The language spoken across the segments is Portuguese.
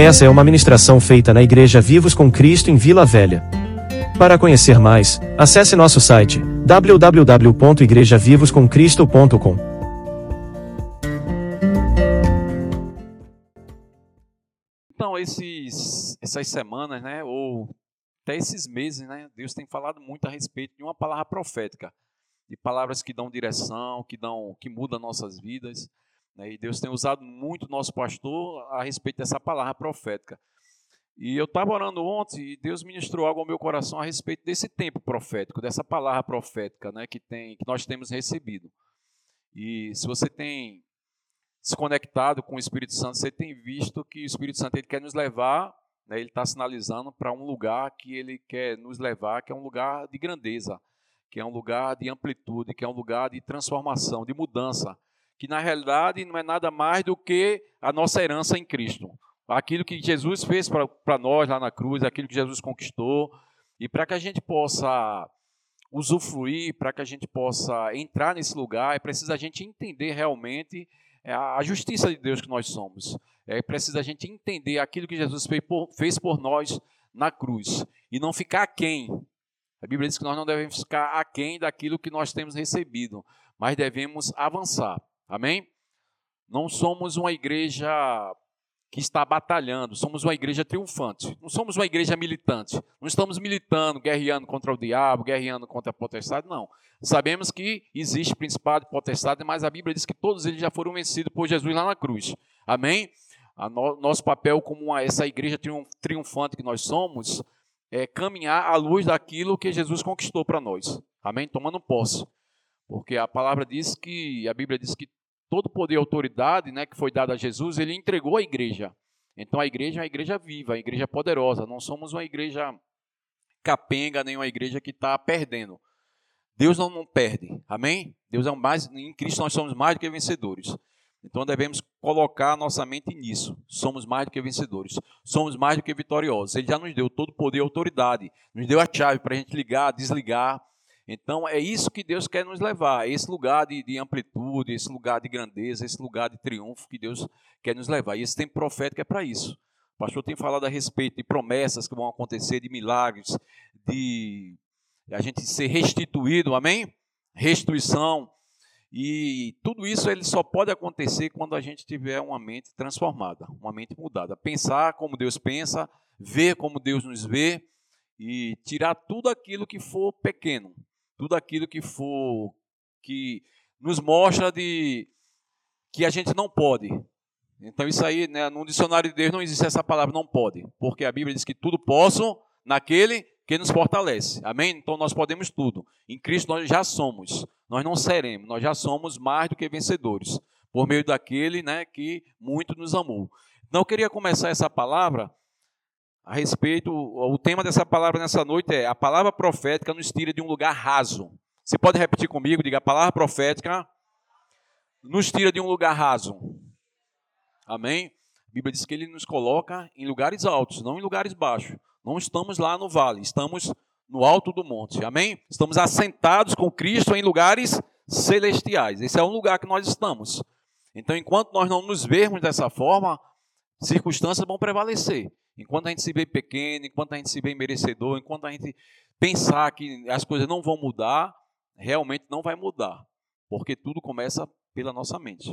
Essa é uma ministração feita na Igreja Vivos com Cristo em Vila Velha. Para conhecer mais, acesse nosso site www.igrejavivoscomcristo.com. Então, esses, essas semanas, né, ou até esses meses, né, Deus tem falado muito a respeito de uma palavra profética, de palavras que dão direção, que dão, que mudam nossas vidas. Né? E Deus tem usado muito nosso pastor a respeito dessa palavra profética. E eu estava orando ontem e Deus ministrou algo ao meu coração a respeito desse tempo profético, dessa palavra profética né, que, tem, que nós temos recebido. E se você tem se conectado com o Espírito Santo, você tem visto que o Espírito Santo ele quer nos levar, né, ele está sinalizando para um lugar que ele quer nos levar, que é um lugar de grandeza, que é um lugar de amplitude, que é um lugar de transformação, de mudança que na realidade não é nada mais do que a nossa herança em Cristo. Aquilo que Jesus fez para nós lá na cruz, aquilo que Jesus conquistou, e para que a gente possa usufruir, para que a gente possa entrar nesse lugar, é preciso a gente entender realmente é, a justiça de Deus que nós somos. É preciso a gente entender aquilo que Jesus fez por, fez por nós na cruz e não ficar aquém. A Bíblia diz que nós não devemos ficar aquém daquilo que nós temos recebido, mas devemos avançar. Amém? Não somos uma igreja que está batalhando, somos uma igreja triunfante. Não somos uma igreja militante. Não estamos militando, guerreando contra o diabo, guerreando contra a potestade, não. Sabemos que existe principado e potestade, mas a Bíblia diz que todos eles já foram vencidos por Jesus lá na cruz. Amém? No, nosso papel como uma, essa igreja triunfante que nós somos é caminhar à luz daquilo que Jesus conquistou para nós. Amém? Tomando posse. Porque a palavra diz que, a Bíblia diz que todo poder e autoridade né, que foi dado a Jesus, ele entregou à igreja. Então a igreja é uma igreja viva, a igreja poderosa. Não somos uma igreja capenga, nem uma igreja que está perdendo. Deus não, não perde, amém? Deus é um mais, em Cristo nós somos mais do que vencedores. Então devemos colocar nossa mente nisso. Somos mais do que vencedores. Somos mais do que vitoriosos. Ele já nos deu todo poder e autoridade. Nos deu a chave para a gente ligar, desligar, então é isso que Deus quer nos levar, esse lugar de, de, amplitude, esse lugar de grandeza, esse lugar de triunfo que Deus quer nos levar. E esse tempo profético é para isso. O pastor tem falado a respeito de promessas que vão acontecer, de milagres, de a gente ser restituído, amém? Restituição. E tudo isso ele só pode acontecer quando a gente tiver uma mente transformada, uma mente mudada. Pensar como Deus pensa, ver como Deus nos vê e tirar tudo aquilo que for pequeno, tudo aquilo que for que nos mostra de que a gente não pode. Então isso aí, né, no dicionário de Deus não existe essa palavra não pode, porque a Bíblia diz que tudo posso naquele que nos fortalece. Amém? Então nós podemos tudo. Em Cristo nós já somos. Nós não seremos, nós já somos mais do que vencedores, por meio daquele, né, que muito nos amou. Então eu queria começar essa palavra a respeito, o tema dessa palavra nessa noite é: a palavra profética nos tira de um lugar raso. Você pode repetir comigo? Diga: a palavra profética nos tira de um lugar raso. Amém? A Bíblia diz que ele nos coloca em lugares altos, não em lugares baixos. Não estamos lá no vale, estamos no alto do monte. Amém? Estamos assentados com Cristo em lugares celestiais. Esse é um lugar que nós estamos. Então, enquanto nós não nos vermos dessa forma, circunstâncias vão prevalecer. Enquanto a gente se vê pequeno, enquanto a gente se vê merecedor, enquanto a gente pensar que as coisas não vão mudar, realmente não vai mudar. Porque tudo começa pela nossa mente.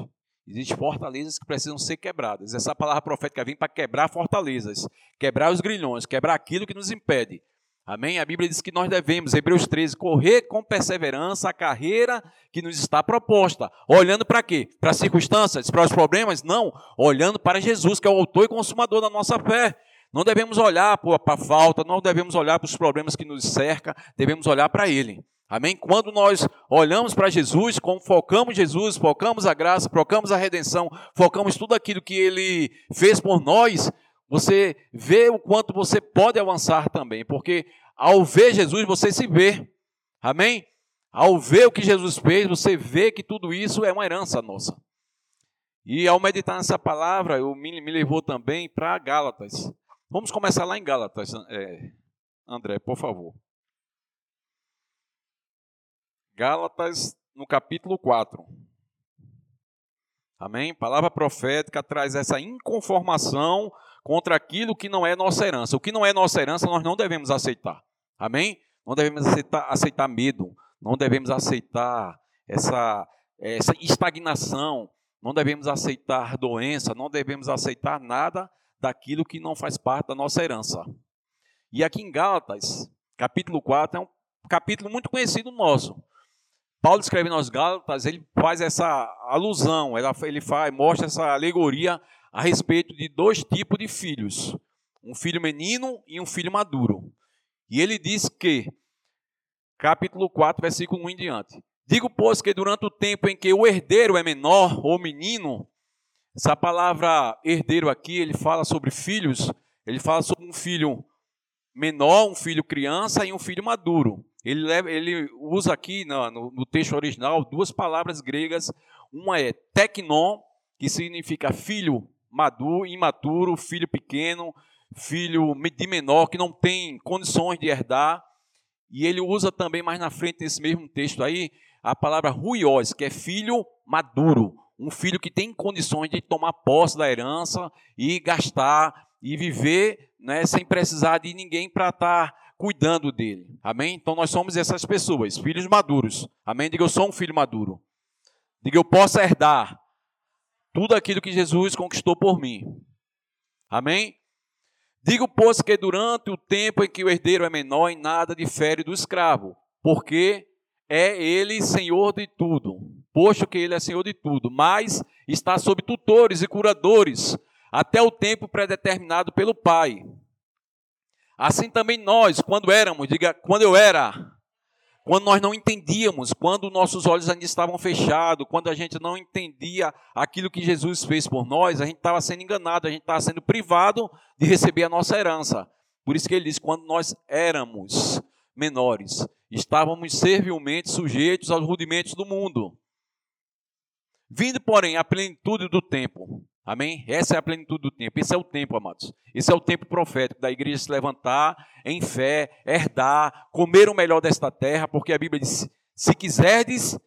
Existem fortalezas que precisam ser quebradas. Essa palavra profética vem para quebrar fortalezas, quebrar os grilhões, quebrar aquilo que nos impede. Amém? A Bíblia diz que nós devemos, Hebreus 13, correr com perseverança a carreira que nos está proposta. Olhando para quê? Para as circunstâncias, para os problemas? Não. Olhando para Jesus, que é o autor e consumador da nossa fé. Não devemos olhar para a falta, não devemos olhar para os problemas que nos cercam, devemos olhar para Ele. Amém? Quando nós olhamos para Jesus, como focamos Jesus, focamos a graça, focamos a redenção, focamos tudo aquilo que Ele fez por nós, você vê o quanto você pode avançar também, porque ao ver Jesus, você se vê. Amém? Ao ver o que Jesus fez, você vê que tudo isso é uma herança nossa. E ao meditar nessa palavra, eu me, me levou também para Gálatas. Vamos começar lá em Gálatas, é, André, por favor. Gálatas, no capítulo 4. Amém? Palavra profética traz essa inconformação contra aquilo que não é nossa herança. O que não é nossa herança, nós não devemos aceitar. Amém? Não devemos aceitar, aceitar medo, não devemos aceitar essa, essa estagnação, não devemos aceitar doença, não devemos aceitar nada daquilo que não faz parte da nossa herança. E aqui em Gálatas, capítulo 4, é um capítulo muito conhecido nosso. Paulo escreve nos Gálatas, ele faz essa alusão, ele faz, mostra essa alegoria a respeito de dois tipos de filhos, um filho menino e um filho maduro. E ele diz que, capítulo 4, versículo 1 em diante, Digo, pois, que durante o tempo em que o herdeiro é menor ou menino, essa palavra herdeiro aqui, ele fala sobre filhos, ele fala sobre um filho menor, um filho criança e um filho maduro. Ele, leva, ele usa aqui no, no, texto original duas palavras gregas. Uma é teknon, que significa filho maduro, imaturo, filho pequeno, filho de menor, que não tem condições de herdar. E ele usa também mais na frente, nesse mesmo texto aí, a palavra ruiós, que é filho maduro. Um filho que tem condições de tomar posse da herança e gastar e viver né, sem precisar de ninguém para estar tá cuidando dele. Amém? Então nós somos essas pessoas, filhos maduros. Amém? Diga, eu sou um filho maduro. Diga, eu posso herdar tudo aquilo que Jesus conquistou por mim. Amém? Digo, pois, que durante o tempo em que o herdeiro é menor, em nada difere do escravo, porque é ele senhor de tudo, posto que ele é senhor de tudo, mas está sob tutores e curadores, até o tempo predeterminado pelo Pai. Assim também nós, quando éramos, diga, quando eu era, quando nós não entendíamos, quando nossos olhos ainda estavam fechados, quando a gente não entendia aquilo que Jesus fez por nós, a gente estava sendo enganado, a gente estava sendo privado de receber a nossa herança. Por isso que ele diz: quando nós éramos menores, estávamos servilmente sujeitos aos rudimentos do mundo. Vindo, porém, à plenitude do tempo, Amém? Essa é a plenitude do tempo. Esse é o tempo, amados. Esse é o tempo profético da igreja se levantar em fé, herdar, comer o melhor desta terra, porque a Bíblia diz: se quiserdes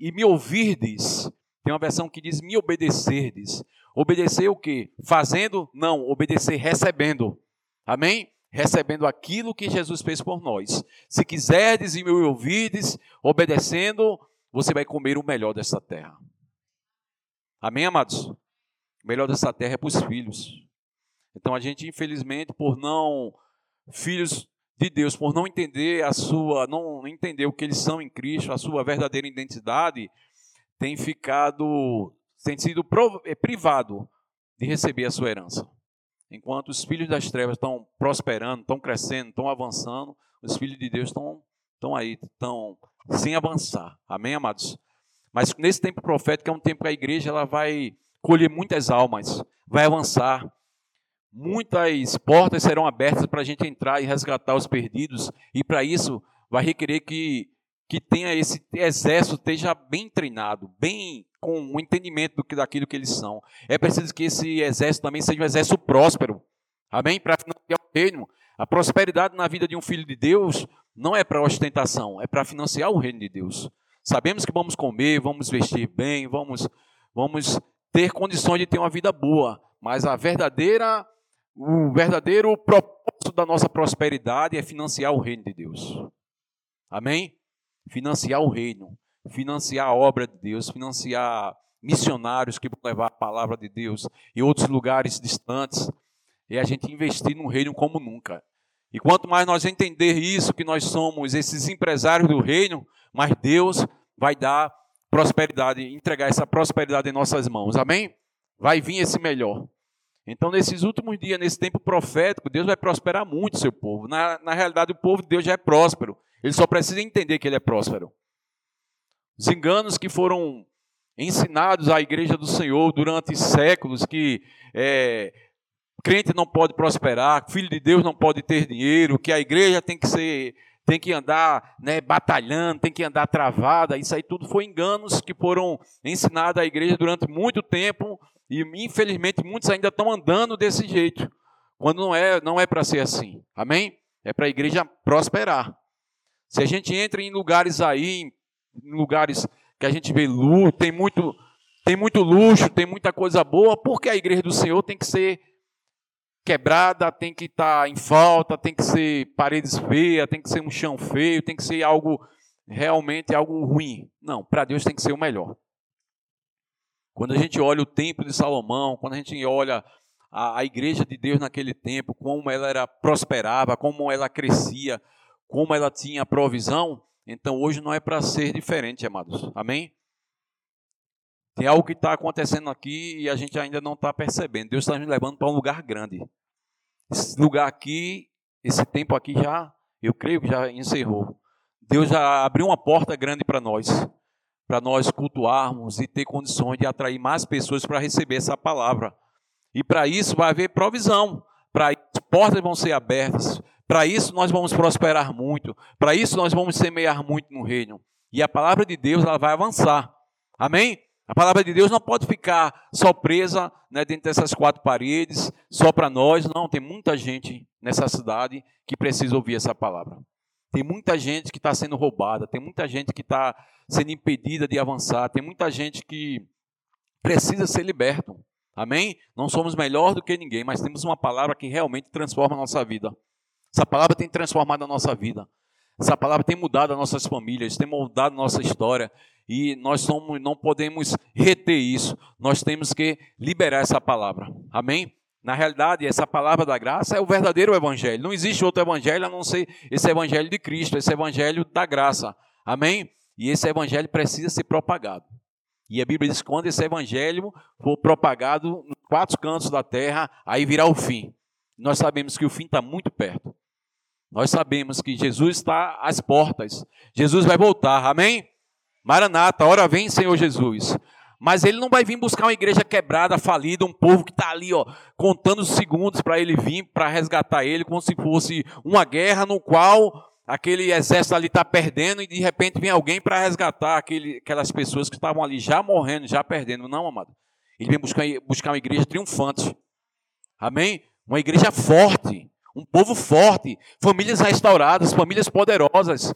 e me ouvirdes, tem uma versão que diz me obedecerdes. Obedecer o quê? Fazendo? Não, obedecer recebendo. Amém? Recebendo aquilo que Jesus fez por nós. Se quiserdes e me ouvirdes, obedecendo, você vai comer o melhor desta terra. Amém, amados? O melhor dessa terra é para os filhos. Então a gente, infelizmente, por não filhos de Deus, por não entender a sua, não entender o que eles são em Cristo, a sua verdadeira identidade, tem ficado, tem sido é, privado de receber a sua herança. Enquanto os filhos das trevas estão prosperando, estão crescendo, estão avançando, os filhos de Deus estão, estão aí, estão sem avançar. Amém, amados? Mas nesse tempo profético é um tempo que a igreja ela vai colher muitas almas, vai avançar. Muitas portas serão abertas para a gente entrar e resgatar os perdidos, e para isso vai requerer que, que tenha esse exército esteja bem treinado, bem com o um entendimento do que, daquilo que eles são. É preciso que esse exército também seja um exército próspero. Amém? Para financiar o reino. A prosperidade na vida de um filho de Deus não é para ostentação, é para financiar o reino de Deus. Sabemos que vamos comer, vamos vestir bem, vamos, vamos ter condições de ter uma vida boa, mas a verdadeira, o verdadeiro propósito da nossa prosperidade é financiar o reino de Deus. Amém? Financiar o reino, financiar a obra de Deus, financiar missionários que vão levar a palavra de Deus em outros lugares distantes, e a gente investir no reino como nunca. E quanto mais nós entender isso, que nós somos esses empresários do reino, mais Deus vai dar prosperidade, entregar essa prosperidade em nossas mãos. Amém? Vai vir esse melhor. Então, nesses últimos dias, nesse tempo profético, Deus vai prosperar muito seu povo. Na, na realidade, o povo de Deus já é próspero. Ele só precisa entender que ele é próspero. Os enganos que foram ensinados à igreja do Senhor durante séculos, que é, crente não pode prosperar, filho de Deus não pode ter dinheiro, que a igreja tem que ser tem que andar né, batalhando, tem que andar travada. Isso aí tudo foi enganos que foram ensinados à igreja durante muito tempo e infelizmente muitos ainda estão andando desse jeito, quando não é, não é para ser assim. Amém? É para a igreja prosperar. Se a gente entra em lugares aí, em lugares que a gente vê luxo, tem muito, tem muito luxo, tem muita coisa boa, porque a igreja do Senhor tem que ser quebrada, tem que estar tá em falta, tem que ser paredes feias, tem que ser um chão feio, tem que ser algo realmente algo ruim. Não, para Deus tem que ser o melhor. Quando a gente olha o templo de Salomão, quando a gente olha a, a igreja de Deus naquele tempo, como ela era prosperava, como ela crescia, como ela tinha provisão, então hoje não é para ser diferente, amados. Amém? Tem algo que está acontecendo aqui e a gente ainda não está percebendo. Deus está nos levando para um lugar grande. Esse lugar aqui, esse tempo aqui já, eu creio que já encerrou. Deus já abriu uma porta grande para nós, para nós cultuarmos e ter condições de atrair mais pessoas para receber essa palavra. E para isso vai haver provisão. Para portas vão ser abertas. Para isso nós vamos prosperar muito. Para isso nós vamos semear muito no reino. E a palavra de Deus ela vai avançar. Amém? A palavra de Deus não pode ficar só presa né, dentro dessas quatro paredes, só para nós. Não, tem muita gente nessa cidade que precisa ouvir essa palavra. Tem muita gente que está sendo roubada, tem muita gente que está sendo impedida de avançar, tem muita gente que precisa ser liberto. Amém? Não somos melhor do que ninguém, mas temos uma palavra que realmente transforma a nossa vida. Essa palavra tem transformado a nossa vida. Essa palavra tem mudado as nossas famílias, tem mudado a nossa história. E nós somos, não podemos reter isso. Nós temos que liberar essa palavra. Amém? Na realidade, essa palavra da graça é o verdadeiro evangelho. Não existe outro evangelho a não ser esse evangelho de Cristo, esse evangelho da graça. Amém? E esse evangelho precisa ser propagado. E a Bíblia diz que quando esse evangelho for propagado nos quatro cantos da terra, aí virá o fim. Nós sabemos que o fim está muito perto. Nós sabemos que Jesus está às portas. Jesus vai voltar. Amém? Maranata, hora vem, Senhor Jesus. Mas ele não vai vir buscar uma igreja quebrada, falida, um povo que está ali, ó, contando os segundos para ele vir, para resgatar ele, como se fosse uma guerra no qual aquele exército ali está perdendo e de repente vem alguém para resgatar aquele, aquelas pessoas que estavam ali já morrendo, já perdendo. Não, amado. Ele vem buscar, buscar uma igreja triunfante. Amém? Uma igreja forte. Um povo forte. Famílias restauradas, famílias poderosas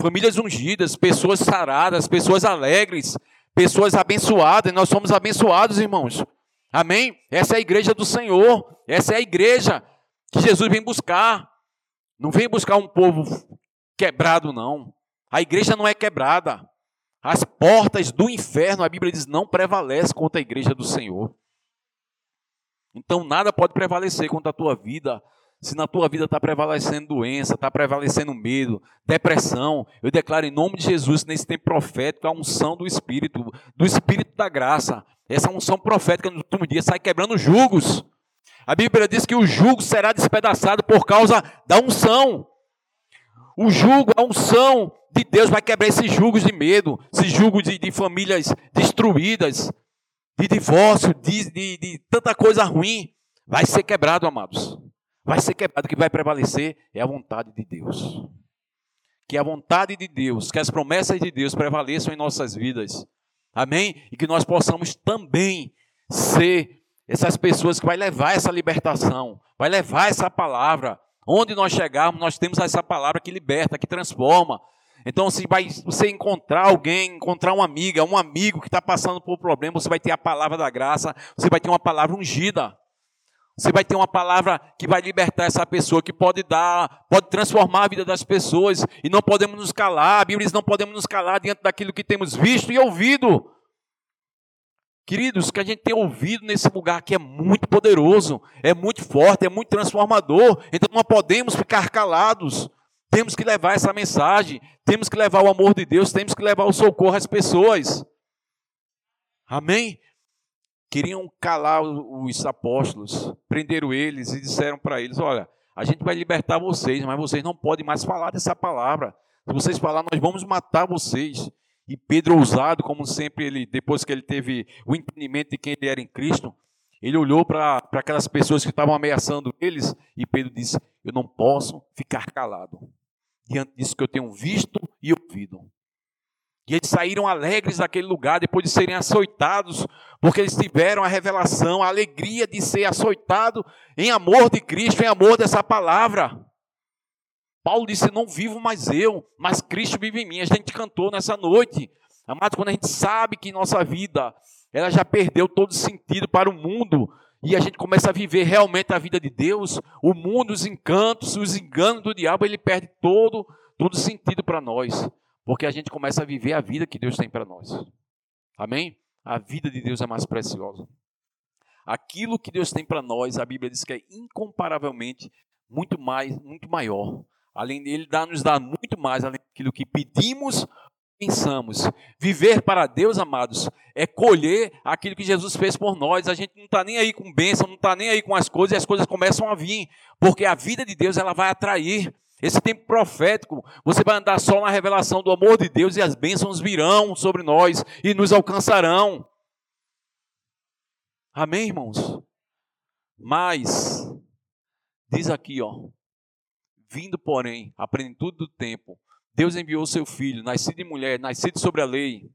famílias ungidas, pessoas saradas, pessoas alegres, pessoas abençoadas. Nós somos abençoados, irmãos. Amém? Essa é a igreja do Senhor. Essa é a igreja que Jesus vem buscar. Não vem buscar um povo quebrado, não. A igreja não é quebrada. As portas do inferno, a Bíblia diz, não prevalece contra a igreja do Senhor. Então nada pode prevalecer contra a tua vida, se na tua vida está prevalecendo doença, está prevalecendo medo, depressão, eu declaro em nome de Jesus, nesse tempo profético, a unção do Espírito, do Espírito da graça. Essa unção profética no último dia sai quebrando julgos. A Bíblia diz que o jugo será despedaçado por causa da unção. O jugo, a unção de Deus vai quebrar esses julgos de medo, esses julgos de, de famílias destruídas, de divórcio, de, de, de tanta coisa ruim. Vai ser quebrado, amados vai ser quebrado. O que vai prevalecer é a vontade de Deus. Que a vontade de Deus, que as promessas de Deus prevaleçam em nossas vidas. Amém? E que nós possamos também ser essas pessoas que vai levar essa libertação, vai levar essa palavra. Onde nós chegarmos, nós temos essa palavra que liberta, que transforma. Então, se vai, você encontrar alguém, encontrar uma amiga, um amigo que está passando por um problema, você vai ter a palavra da graça, você vai ter uma palavra ungida. Você vai ter uma palavra que vai libertar essa pessoa, que pode dar, pode transformar a vida das pessoas. E não podemos nos calar. A Bíblia diz: não podemos nos calar diante daquilo que temos visto e ouvido. Queridos, o que a gente tem ouvido nesse lugar aqui é muito poderoso, é muito forte, é muito transformador. Então não podemos ficar calados. Temos que levar essa mensagem, temos que levar o amor de Deus, temos que levar o socorro às pessoas. Amém? Queriam calar os apóstolos, prenderam eles e disseram para eles: Olha, a gente vai libertar vocês, mas vocês não podem mais falar dessa palavra. Se vocês falar, nós vamos matar vocês. E Pedro, ousado, como sempre, ele, depois que ele teve o entendimento de quem ele era em Cristo, ele olhou para aquelas pessoas que estavam ameaçando eles e Pedro disse: Eu não posso ficar calado diante disso que eu tenho visto e ouvido. E eles saíram alegres daquele lugar depois de serem açoitados, porque eles tiveram a revelação, a alegria de ser açoitado em amor de Cristo, em amor dessa palavra. Paulo disse: Não vivo mais eu, mas Cristo vive em mim. A gente cantou nessa noite. Amado, quando a gente sabe que nossa vida ela já perdeu todo sentido para o mundo e a gente começa a viver realmente a vida de Deus, o mundo, os encantos, os enganos do diabo, ele perde todo, todo sentido para nós, porque a gente começa a viver a vida que Deus tem para nós. Amém? A vida de Deus é mais preciosa. Aquilo que Deus tem para nós, a Bíblia diz que é incomparavelmente muito mais, muito maior. Além dele, dá, nos dá muito mais, além daquilo que pedimos pensamos. Viver para Deus, amados, é colher aquilo que Jesus fez por nós. A gente não está nem aí com bênção, não está nem aí com as coisas, e as coisas começam a vir, porque a vida de Deus ela vai atrair. Esse tempo profético, você vai andar só na revelação do amor de Deus e as bênçãos virão sobre nós e nos alcançarão. Amém, irmãos? Mas, diz aqui, ó, vindo, porém, a plenitude do tempo, Deus enviou seu filho, nascido de mulher, nascido sobre a lei,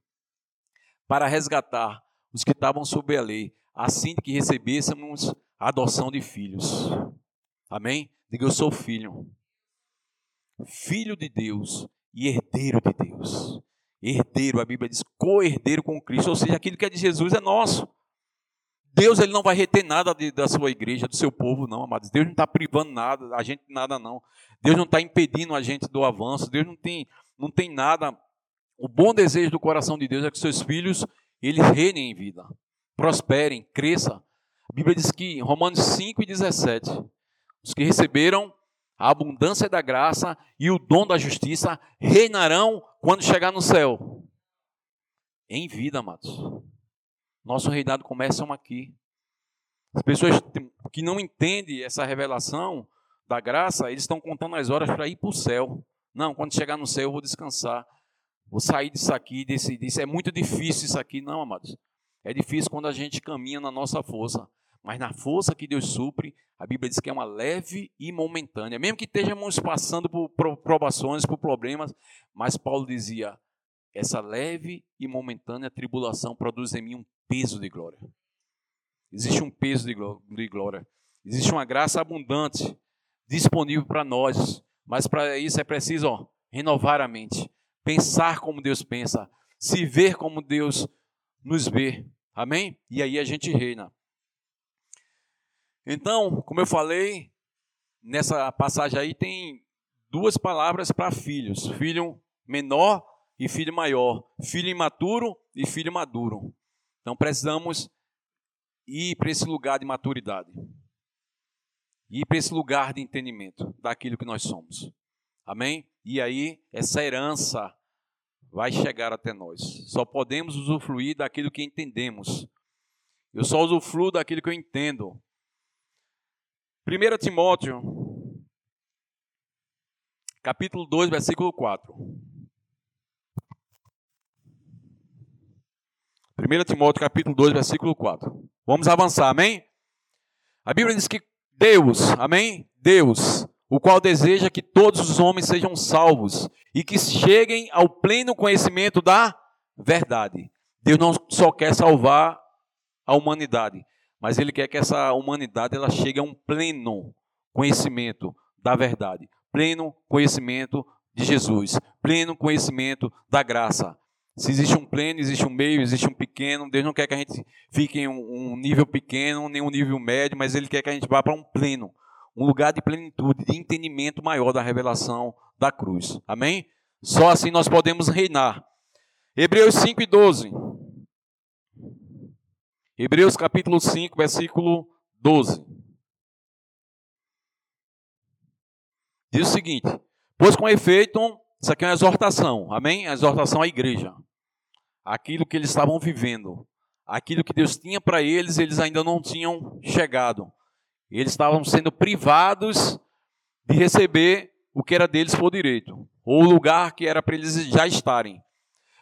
para resgatar os que estavam sob a lei, assim que recebêssemos a adoção de filhos. Amém? Diga eu sou filho. Filho de Deus e herdeiro de Deus. Herdeiro, a Bíblia diz, co-herdeiro com Cristo, ou seja, aquilo que é de Jesus é nosso. Deus ele não vai reter nada de, da sua igreja, do seu povo, não, amados. Deus não está privando nada, a gente nada, não. Deus não está impedindo a gente do avanço. Deus não tem, não tem nada. O bom desejo do coração de Deus é que seus filhos eles reinem em vida, prosperem, cresçam. A Bíblia diz que em Romanos 5 e 17, os que receberam a abundância da graça e o dom da justiça reinarão quando chegar no céu. Em vida, amados. Nosso reinado começa aqui. As pessoas que não entendem essa revelação da graça, eles estão contando as horas para ir para o céu. Não, quando chegar no céu eu vou descansar. Vou sair disso aqui, desse. É muito difícil isso aqui, não, amados. É difícil quando a gente caminha na nossa força. Mas na força que Deus supre, a Bíblia diz que é uma leve e momentânea. Mesmo que estejamos passando por provações, por problemas, mas Paulo dizia: essa leve e momentânea tribulação produz em mim um peso de glória. Existe um peso de glória. Existe uma graça abundante disponível para nós. Mas para isso é preciso ó, renovar a mente. Pensar como Deus pensa. Se ver como Deus nos vê. Amém? E aí a gente reina. Então, como eu falei, nessa passagem aí tem duas palavras para filhos: filho menor e filho maior, filho imaturo e filho maduro. Então precisamos ir para esse lugar de maturidade. Ir para esse lugar de entendimento daquilo que nós somos. Amém? E aí essa herança vai chegar até nós. Só podemos usufruir daquilo que entendemos. Eu só usufruo daquilo que eu entendo. 1 Timóteo, capítulo 2, versículo 4. 1 Timóteo capítulo 2, versículo 4. Vamos avançar, amém? A Bíblia diz que Deus, amém? Deus, o qual deseja que todos os homens sejam salvos e que cheguem ao pleno conhecimento da verdade. Deus não só quer salvar a humanidade, mas ele quer que essa humanidade ela chegue a um pleno conhecimento da verdade, pleno conhecimento de Jesus, pleno conhecimento da graça. Se existe um pleno, existe um meio, existe um pequeno. Deus não quer que a gente fique em um, nível pequeno, nem um nível médio, mas Ele quer que a gente vá para um pleno, um lugar de plenitude, de entendimento maior da revelação da cruz. Amém? Só assim nós podemos reinar. Hebreus 5 e 12. Hebreus capítulo 5, versículo 12. Diz o seguinte: Pois com efeito, isso aqui é uma exortação, amém? A exortação à igreja aquilo que eles estavam vivendo, aquilo que Deus tinha para eles, eles ainda não tinham chegado. Eles estavam sendo privados de receber o que era deles por direito, ou o lugar que era para eles já estarem.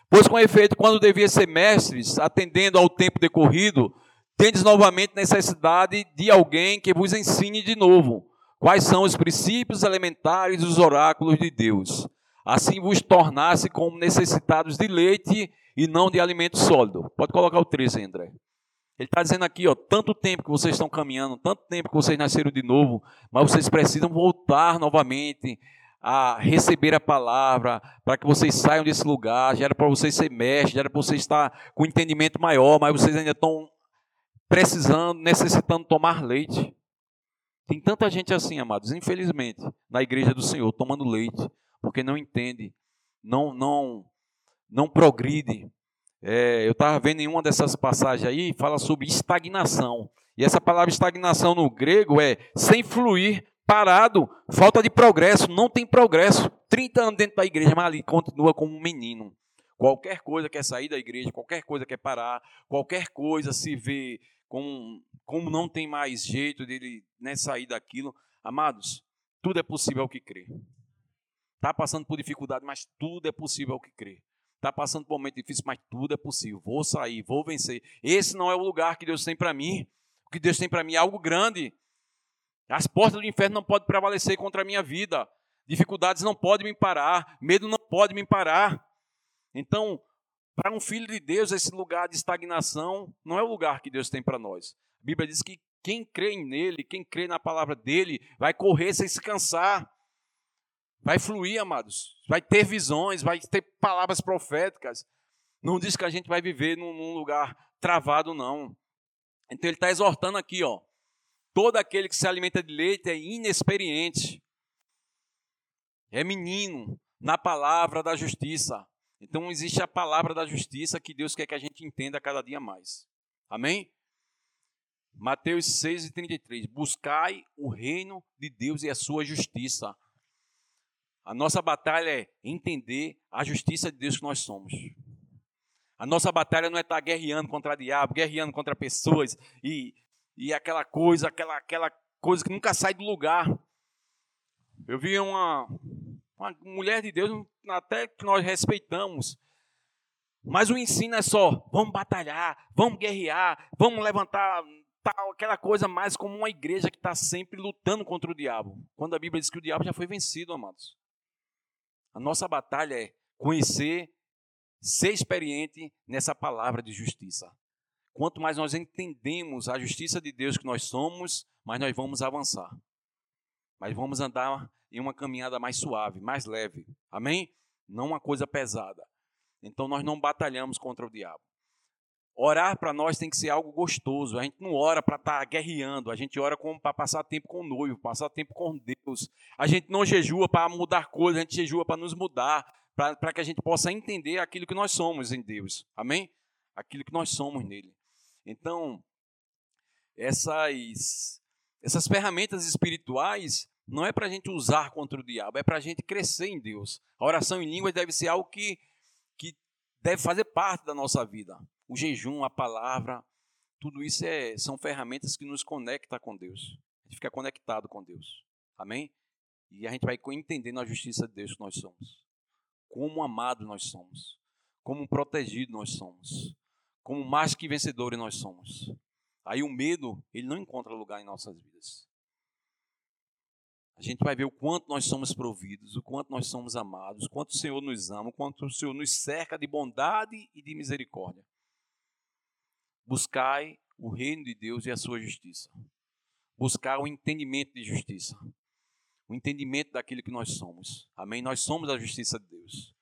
Pois, com efeito, quando devia ser mestres, atendendo ao tempo decorrido, tendes novamente necessidade de alguém que vos ensine de novo quais são os princípios elementares dos oráculos de Deus. Assim vos tornasse como necessitados de leite e não de alimento sólido. Pode colocar o 13, André. Ele está dizendo aqui, ó, tanto tempo que vocês estão caminhando, tanto tempo que vocês nasceram de novo, mas vocês precisam voltar novamente a receber a palavra, para que vocês saiam desse lugar. Já era para vocês ser mestres, já era para vocês estar com um entendimento maior, mas vocês ainda estão precisando, necessitando tomar leite. Tem tanta gente assim, amados, infelizmente, na igreja do Senhor, tomando leite, porque não entende, não não não progride. É, eu estava vendo em uma dessas passagens aí, fala sobre estagnação. E essa palavra estagnação no grego é sem fluir, parado, falta de progresso, não tem progresso. 30 anos dentro da igreja, mas ali continua como um menino. Qualquer coisa quer sair da igreja, qualquer coisa quer parar, qualquer coisa se vê como, como não tem mais jeito dele né, sair daquilo. Amados, tudo é possível ao que crê. Está passando por dificuldade, mas tudo é possível ao que crê. Está passando por um momento difícil, mas tudo é possível. Vou sair, vou vencer. Esse não é o lugar que Deus tem para mim. O que Deus tem para mim é algo grande. As portas do inferno não podem prevalecer contra a minha vida. Dificuldades não podem me parar. Medo não pode me parar. Então, para um filho de Deus, esse lugar de estagnação não é o lugar que Deus tem para nós. A Bíblia diz que quem crê nele, quem crê na palavra dele, vai correr sem se cansar. Vai fluir, amados. Vai ter visões, vai ter palavras proféticas. Não diz que a gente vai viver num, num lugar travado, não. Então ele está exortando aqui, ó. Todo aquele que se alimenta de leite é inexperiente. É menino na palavra da justiça. Então existe a palavra da justiça que Deus quer que a gente entenda cada dia mais. Amém? Mateus 6,33. Buscai o reino de Deus e a sua justiça. A nossa batalha é entender a justiça de Deus que nós somos. A nossa batalha não é estar guerreando contra o diabo, guerreando contra pessoas e, e aquela coisa, aquela, aquela coisa que nunca sai do lugar. Eu vi uma, uma mulher de Deus, até que nós respeitamos, mas o ensino é só: vamos batalhar, vamos guerrear, vamos levantar tal, aquela coisa mais como uma igreja que está sempre lutando contra o diabo. Quando a Bíblia diz que o diabo já foi vencido, amados. A nossa batalha é conhecer, ser experiente nessa palavra de justiça. Quanto mais nós entendemos a justiça de Deus que nós somos, mais nós vamos avançar. Mas vamos andar em uma caminhada mais suave, mais leve. Amém? Não uma coisa pesada. Então nós não batalhamos contra o diabo. Orar para nós tem que ser algo gostoso. A gente não ora para estar tá guerreando, a gente ora para passar tempo com o noivo, passar tempo com Deus. A gente não jejua para mudar coisas, a gente jejua para nos mudar, para que a gente possa entender aquilo que nós somos em Deus. Amém? Aquilo que nós somos nele. Então, essas, essas ferramentas espirituais não é para a gente usar contra o diabo, é para a gente crescer em Deus. A oração em línguas deve ser algo que, que deve fazer parte da nossa vida o jejum, a palavra, tudo isso é, são ferramentas que nos conectam com Deus. A gente fica conectado com Deus. Amém? E a gente vai entendendo a justiça de Deus que nós somos. Como amados nós somos. Como protegidos nós somos. Como mais que vencedores nós somos. Aí o medo, ele não encontra lugar em nossas vidas. A gente vai ver o quanto nós somos providos, o quanto nós somos amados, o quanto o Senhor nos ama, o quanto o Senhor nos cerca de bondade e de misericórdia. Buscai o reino de Deus e a sua justiça. Buscar o entendimento de justiça. O entendimento daquilo que nós somos. Amém? Nós somos a justiça de Deus.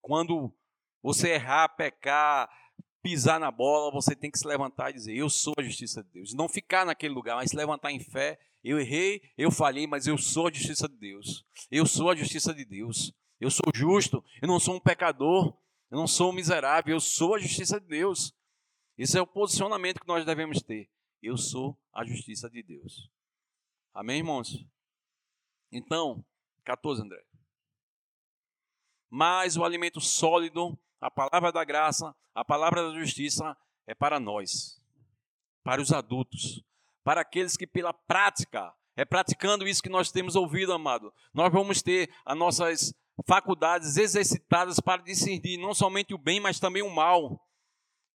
Quando você errar, pecar, pisar na bola, você tem que se levantar e dizer: Eu sou a justiça de Deus. Não ficar naquele lugar, mas se levantar em fé. Eu errei, eu falhei, mas eu sou a justiça de Deus. Eu sou a justiça de Deus. Eu sou justo, eu não sou um pecador, eu não sou um miserável, eu sou a justiça de Deus. Esse é o posicionamento que nós devemos ter. Eu sou a justiça de Deus. Amém, irmãos? Então, 14, André. Mas o alimento sólido, a palavra da graça, a palavra da justiça, é para nós, para os adultos, para aqueles que pela prática, é praticando isso que nós temos ouvido, amado, nós vamos ter as nossas faculdades exercitadas para discernir não somente o bem, mas também o mal.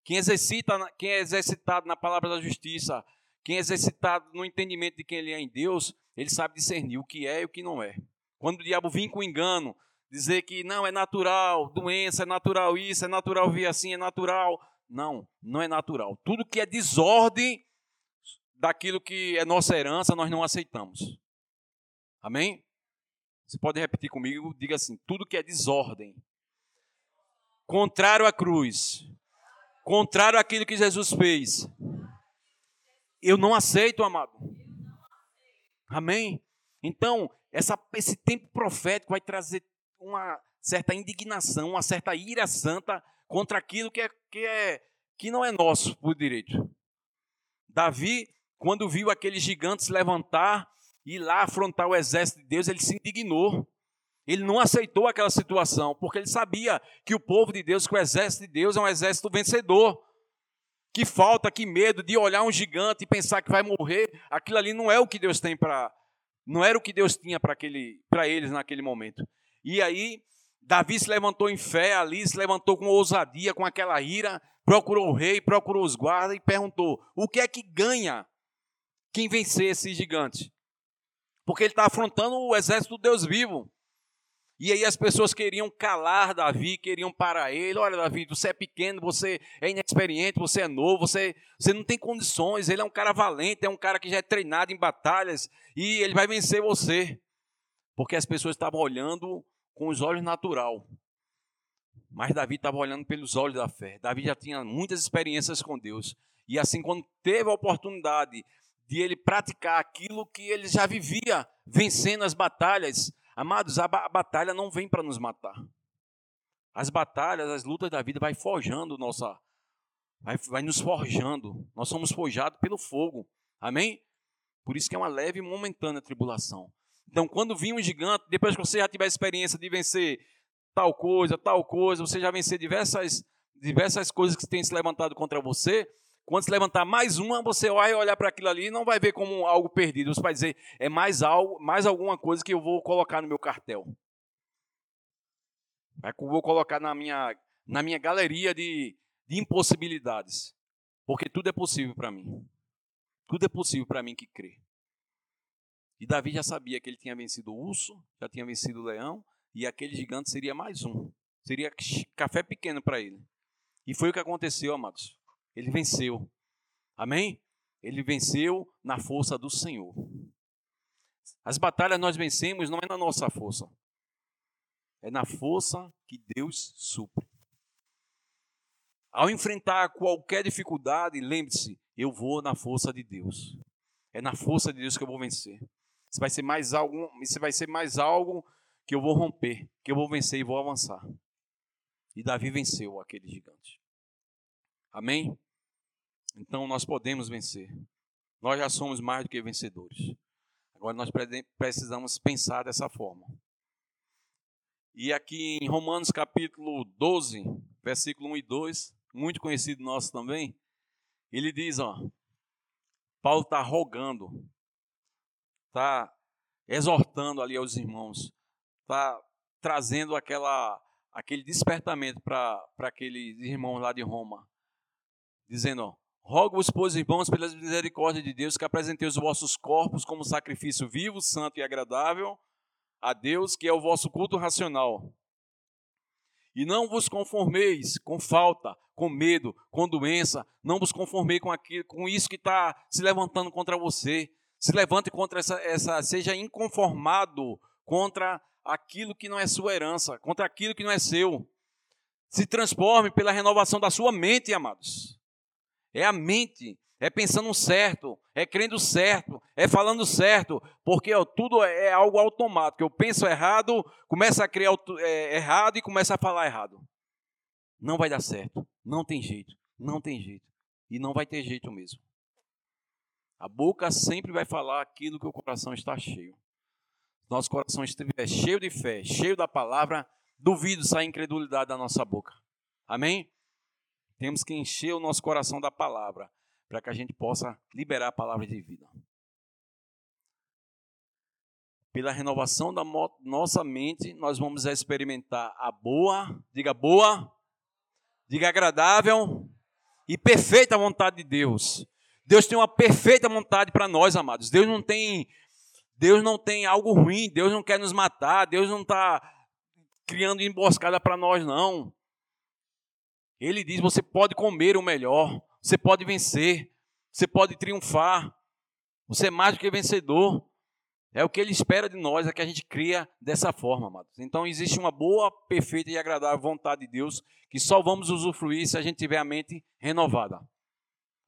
Quem exercita, quem é exercitado na palavra da justiça, quem é exercitado no entendimento de quem ele é em Deus, ele sabe discernir o que é e o que não é. Quando o diabo vem com engano, dizer que não é natural, doença é natural isso, é natural vir assim, é natural. Não, não é natural. Tudo que é desordem daquilo que é nossa herança, nós não aceitamos. Amém? Você pode repetir comigo? Diga assim: tudo que é desordem, contrário à cruz, contrário àquilo que Jesus fez, Eu não aceito, amado. Amém? Então, essa, esse tempo profético vai trazer uma certa indignação, uma certa ira santa contra aquilo que, é, que, é, que não é nosso por direito. Davi, quando viu aqueles gigantes levantar e lá afrontar o exército de Deus, ele se indignou. Ele não aceitou aquela situação, porque ele sabia que o povo de Deus, que o exército de Deus é um exército vencedor. Que falta, que medo de olhar um gigante e pensar que vai morrer. Aquilo ali não é o que Deus tem para. Não era o que Deus tinha para eles naquele momento. E aí, Davi se levantou em fé ali, se levantou com ousadia, com aquela ira, procurou o rei, procurou os guardas e perguntou: o que é que ganha quem vencer esse gigante? Porque ele está afrontando o exército do Deus vivo. E aí as pessoas queriam calar Davi, queriam parar ele. Olha, Davi, você é pequeno, você é inexperiente, você é novo, você, você não tem condições. Ele é um cara valente, é um cara que já é treinado em batalhas e ele vai vencer você. Porque as pessoas estavam olhando com os olhos natural. Mas Davi estava olhando pelos olhos da fé. Davi já tinha muitas experiências com Deus. E assim, quando teve a oportunidade de ele praticar aquilo que ele já vivia, vencendo as batalhas, Amados, a, a batalha não vem para nos matar. As batalhas, as lutas da vida vai forjando nossa, vai, vai nos forjando. Nós somos forjados pelo fogo. Amém? Por isso que é uma leve e momentânea tribulação. Então, quando vir um gigante, depois que você já tiver experiência de vencer tal coisa, tal coisa, você já vencer diversas, diversas coisas que têm se levantado contra você, quando se levantar mais uma, você vai olhar para aquilo ali e não vai ver como algo perdido. Você vai dizer, é mais algo, mais alguma coisa que eu vou colocar no meu cartel. É que eu vou colocar na minha, na minha galeria de, de impossibilidades. Porque tudo é possível para mim. Tudo é possível para mim que crê. E Davi já sabia que ele tinha vencido o urso, já tinha vencido o leão, e aquele gigante seria mais um. Seria café pequeno para ele. E foi o que aconteceu, amados. Ele venceu. Amém? Ele venceu na força do Senhor. As batalhas nós vencemos não é na nossa força, é na força que Deus supre. Ao enfrentar qualquer dificuldade, lembre-se, eu vou na força de Deus. É na força de Deus que eu vou vencer. Isso vai ser mais algo, isso vai ser mais algo que eu vou romper, que eu vou vencer e vou avançar. E Davi venceu aquele gigante. Amém? Então nós podemos vencer. Nós já somos mais do que vencedores. Agora nós precisamos pensar dessa forma. E aqui em Romanos capítulo 12, versículo 1 e 2, muito conhecido nosso também, ele diz, ó, Paulo está rogando, está exortando ali aos irmãos, está trazendo aquela, aquele despertamento para aqueles irmãos lá de Roma, dizendo, ó, Rogo-vos, pois, irmãos, pelas misericórdias de Deus, que apresenteis os vossos corpos como sacrifício vivo, santo e agradável a Deus, que é o vosso culto racional. E não vos conformeis com falta, com medo, com doença, não vos conformeis com, aquilo, com isso que está se levantando contra você. Se levante contra essa, essa, seja inconformado contra aquilo que não é sua herança, contra aquilo que não é seu. Se transforme pela renovação da sua mente, amados. É a mente, é pensando certo, é crendo certo, é falando certo, porque ó, tudo é, é algo automático. Eu penso errado, começo a criar é, errado e começo a falar errado. Não vai dar certo, não tem jeito, não tem jeito. E não vai ter jeito mesmo. A boca sempre vai falar aquilo que o coração está cheio. Nosso coração estiver cheio de fé, cheio da palavra, duvido sair incredulidade da nossa boca. Amém? Temos que encher o nosso coração da palavra, para que a gente possa liberar a palavra de vida. Pela renovação da nossa mente, nós vamos experimentar a boa, diga boa, diga agradável e perfeita vontade de Deus. Deus tem uma perfeita vontade para nós, amados. Deus não tem Deus não tem algo ruim, Deus não quer nos matar, Deus não está criando emboscada para nós, não. Ele diz: você pode comer o melhor, você pode vencer, você pode triunfar, você é mais do que vencedor. É o que ele espera de nós, é que a gente cria dessa forma, amados. Então existe uma boa, perfeita e agradável vontade de Deus que só vamos usufruir se a gente tiver a mente renovada,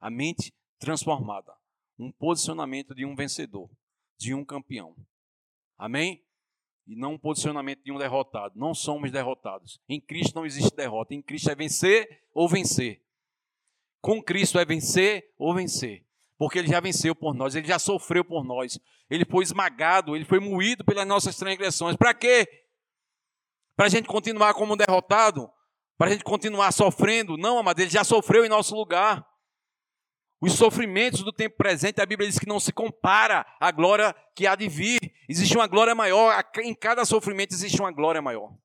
a mente transformada, um posicionamento de um vencedor, de um campeão. Amém? E não um posicionamento de um derrotado. Não somos derrotados. Em Cristo não existe derrota. Em Cristo é vencer ou vencer. Com Cristo é vencer ou vencer. Porque ele já venceu por nós, ele já sofreu por nós. Ele foi esmagado, ele foi moído pelas nossas transgressões. Para quê? Para a gente continuar como derrotado? Para a gente continuar sofrendo? Não, amado, ele já sofreu em nosso lugar. Os sofrimentos do tempo presente, a Bíblia diz que não se compara à glória que há de vir. Existe uma glória maior, em cada sofrimento existe uma glória maior.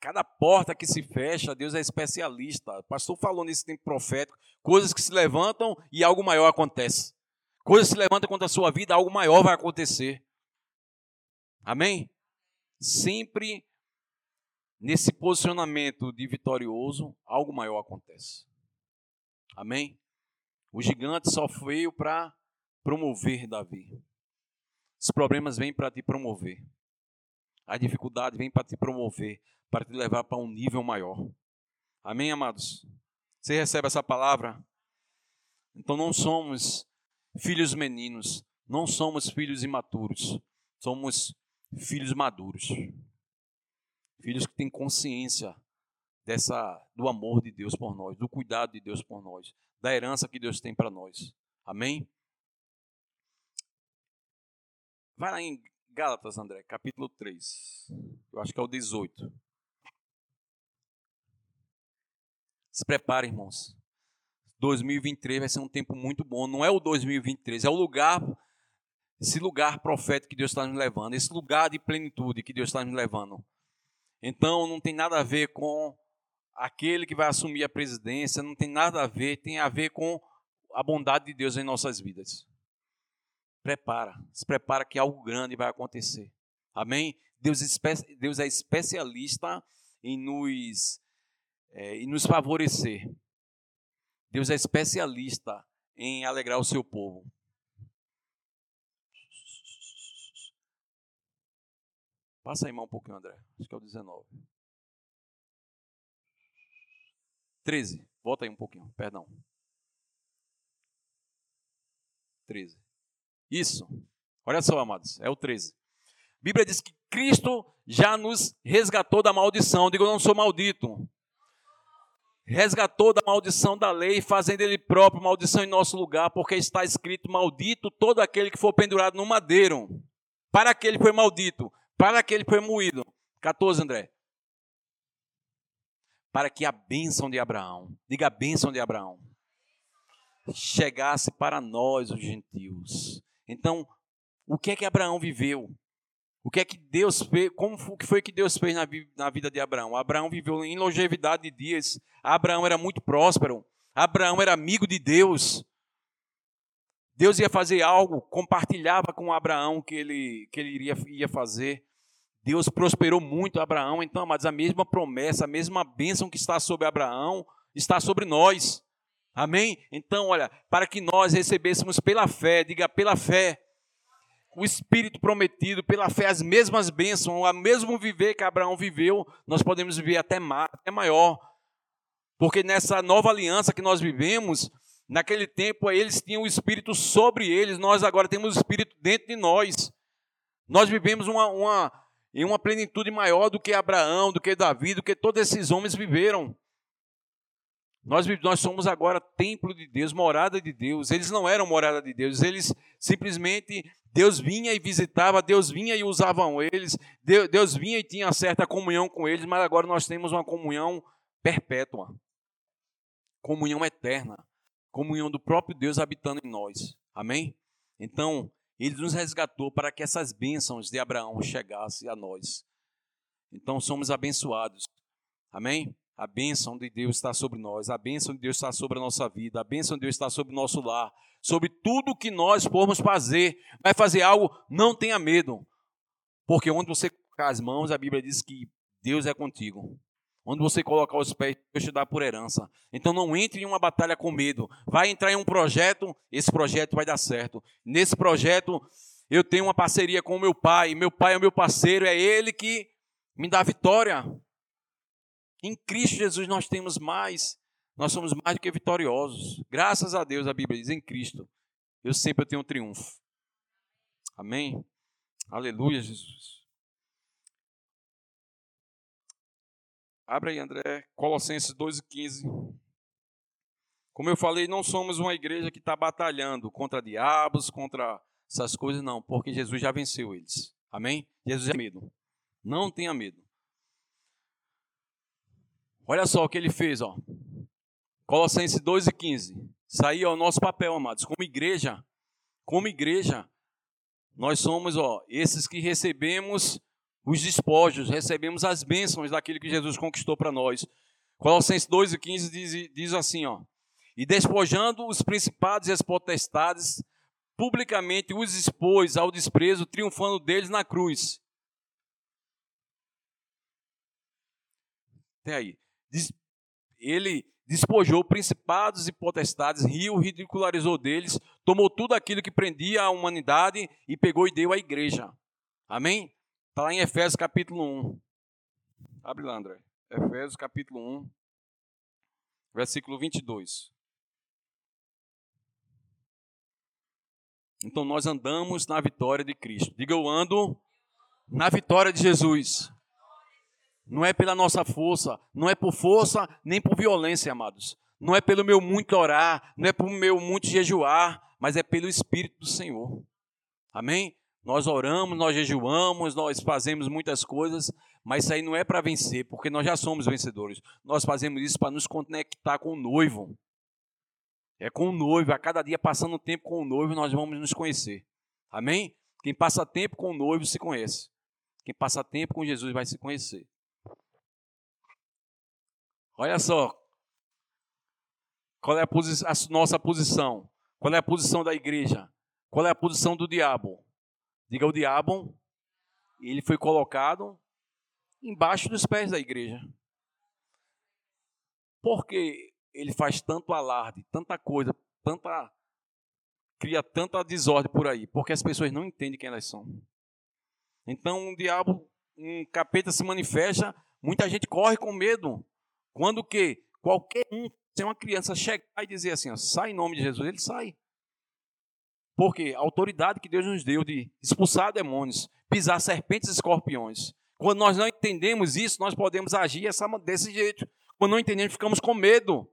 Cada porta que se fecha, Deus é especialista. O pastor falou nesse tempo profético, coisas que se levantam e algo maior acontece. Coisas se levantam contra a sua vida, algo maior vai acontecer. Amém? Sempre nesse posicionamento de vitorioso, algo maior acontece. Amém? O gigante só veio para promover Davi. Os problemas vêm para te promover. A dificuldade vem para te promover, para te levar para um nível maior. Amém, amados? Você recebe essa palavra? Então não somos filhos meninos, não somos filhos imaturos, somos filhos maduros. Filhos que têm consciência dessa do amor de Deus por nós, do cuidado de Deus por nós, da herança que Deus tem para nós. Amém? Vai lá em Gálatas, André, capítulo 3. Eu acho que é o 18. Se prepare, irmãos. 2023 vai ser um tempo muito bom. Não é o 2023, é o lugar, esse lugar profético que Deus está nos levando, esse lugar de plenitude que Deus está nos levando. Então, não tem nada a ver com aquele que vai assumir a presidência, não tem nada a ver, tem a ver com a bondade de Deus em nossas vidas. Prepara, se prepara que algo grande vai acontecer. Amém? Deus, Deus é especialista em nos, é, em nos favorecer. Deus é especialista em alegrar o seu povo. Passa aí mão um pouquinho, André. Acho que é o 19. 13. Volta aí um pouquinho, perdão. 13. Isso. Olha só, amados, é o 13. A Bíblia diz que Cristo já nos resgatou da maldição. Digo, eu não sou maldito. Resgatou da maldição da lei, fazendo ele próprio maldição em nosso lugar, porque está escrito: Maldito todo aquele que for pendurado no madeiro. Para aquele foi maldito, para aquele foi moído. 14, André para que a bênção de Abraão, diga a bênção de Abraão, chegasse para nós, os gentios. Então, o que é que Abraão viveu? O que é que Deus fez? Como foi que Deus fez na vida de Abraão? Abraão viveu em longevidade de dias. Abraão era muito próspero. Abraão era amigo de Deus. Deus ia fazer algo, compartilhava com Abraão que ele, que ele iria, ia fazer. Deus prosperou muito Abraão, então, amados, a mesma promessa, a mesma bênção que está sobre Abraão, está sobre nós. Amém? Então, olha, para que nós recebêssemos pela fé, diga pela fé, o Espírito prometido, pela fé, as mesmas bênçãos, o mesmo viver que Abraão viveu, nós podemos viver até, maior. Porque nessa nova aliança que nós vivemos, naquele tempo eles tinham o Espírito sobre eles, nós agora temos o Espírito dentro de nós. Nós vivemos uma, uma, em uma plenitude maior do que Abraão, do que Davi, do que todos esses homens viveram. Nós, nós somos agora templo de Deus, morada de Deus. Eles não eram morada de Deus, eles simplesmente, Deus vinha e visitava, Deus vinha e usavam eles, Deus, Deus vinha e tinha certa comunhão com eles, mas agora nós temos uma comunhão perpétua, comunhão eterna, comunhão do próprio Deus habitando em nós. Amém? Então, ele nos resgatou para que essas bênçãos de Abraão chegassem a nós. Então somos abençoados. Amém? A bênção de Deus está sobre nós, a bênção de Deus está sobre a nossa vida, a bênção de Deus está sobre o nosso lar, sobre tudo que nós formos fazer. Vai fazer algo, não tenha medo, porque onde você colocar as mãos, a Bíblia diz que Deus é contigo. Onde você colocar os pés, Deus te dá por herança. Então não entre em uma batalha com medo. Vai entrar em um projeto, esse projeto vai dar certo. Nesse projeto, eu tenho uma parceria com o meu pai. Meu pai é meu parceiro, é ele que me dá vitória. Em Cristo Jesus nós temos mais. Nós somos mais do que vitoriosos. Graças a Deus, a Bíblia diz em Cristo. Eu sempre tenho um triunfo. Amém? Aleluia, Jesus. Abre aí, André. Colossenses 2,15. Como eu falei, não somos uma igreja que está batalhando contra diabos, contra essas coisas, não, porque Jesus já venceu eles. Amém? Jesus é medo. Não tenha medo. Olha só o que ele fez, ó. Colossenses 2 e 15. Isso aí é o nosso papel, amados. Como igreja, como igreja, nós somos, ó, esses que recebemos os despojos, recebemos as bênçãos daquilo que Jesus conquistou para nós. Colossenses 2 e 15 diz, diz assim, ó. E despojando os principados e as potestades, publicamente os expôs ao desprezo, triunfando deles na cruz. Até aí. Ele despojou principados e potestades, riu, ridicularizou deles, tomou tudo aquilo que prendia a humanidade e pegou e deu à igreja. Amém? Está lá em Efésios capítulo 1. Abre lá, André. Efésios capítulo 1, versículo 22. Então nós andamos na vitória de Cristo. Diga eu ando na vitória de Jesus. Não é pela nossa força, não é por força nem por violência, amados. Não é pelo meu muito orar, não é pelo meu muito jejuar, mas é pelo Espírito do Senhor. Amém? Nós oramos, nós jejuamos, nós fazemos muitas coisas, mas isso aí não é para vencer, porque nós já somos vencedores. Nós fazemos isso para nos conectar com o noivo. É com o noivo, a cada dia passando tempo com o noivo, nós vamos nos conhecer. Amém? Quem passa tempo com o noivo se conhece. Quem passa tempo com Jesus vai se conhecer. Olha só. Qual é a, posi a nossa posição? Qual é a posição da igreja? Qual é a posição do diabo? Diga o diabo, ele foi colocado embaixo dos pés da igreja. Porque ele faz tanto alarde, tanta coisa, tanta cria tanta desordem por aí, porque as pessoas não entendem quem elas são. Então, um diabo, um capeta se manifesta, muita gente corre com medo. Quando que qualquer um, se uma criança chegar e dizer assim, ó, sai em nome de Jesus, ele sai. Porque a autoridade que Deus nos deu de expulsar demônios, pisar serpentes e escorpiões. Quando nós não entendemos isso, nós podemos agir desse jeito. Quando não entendemos, ficamos com medo.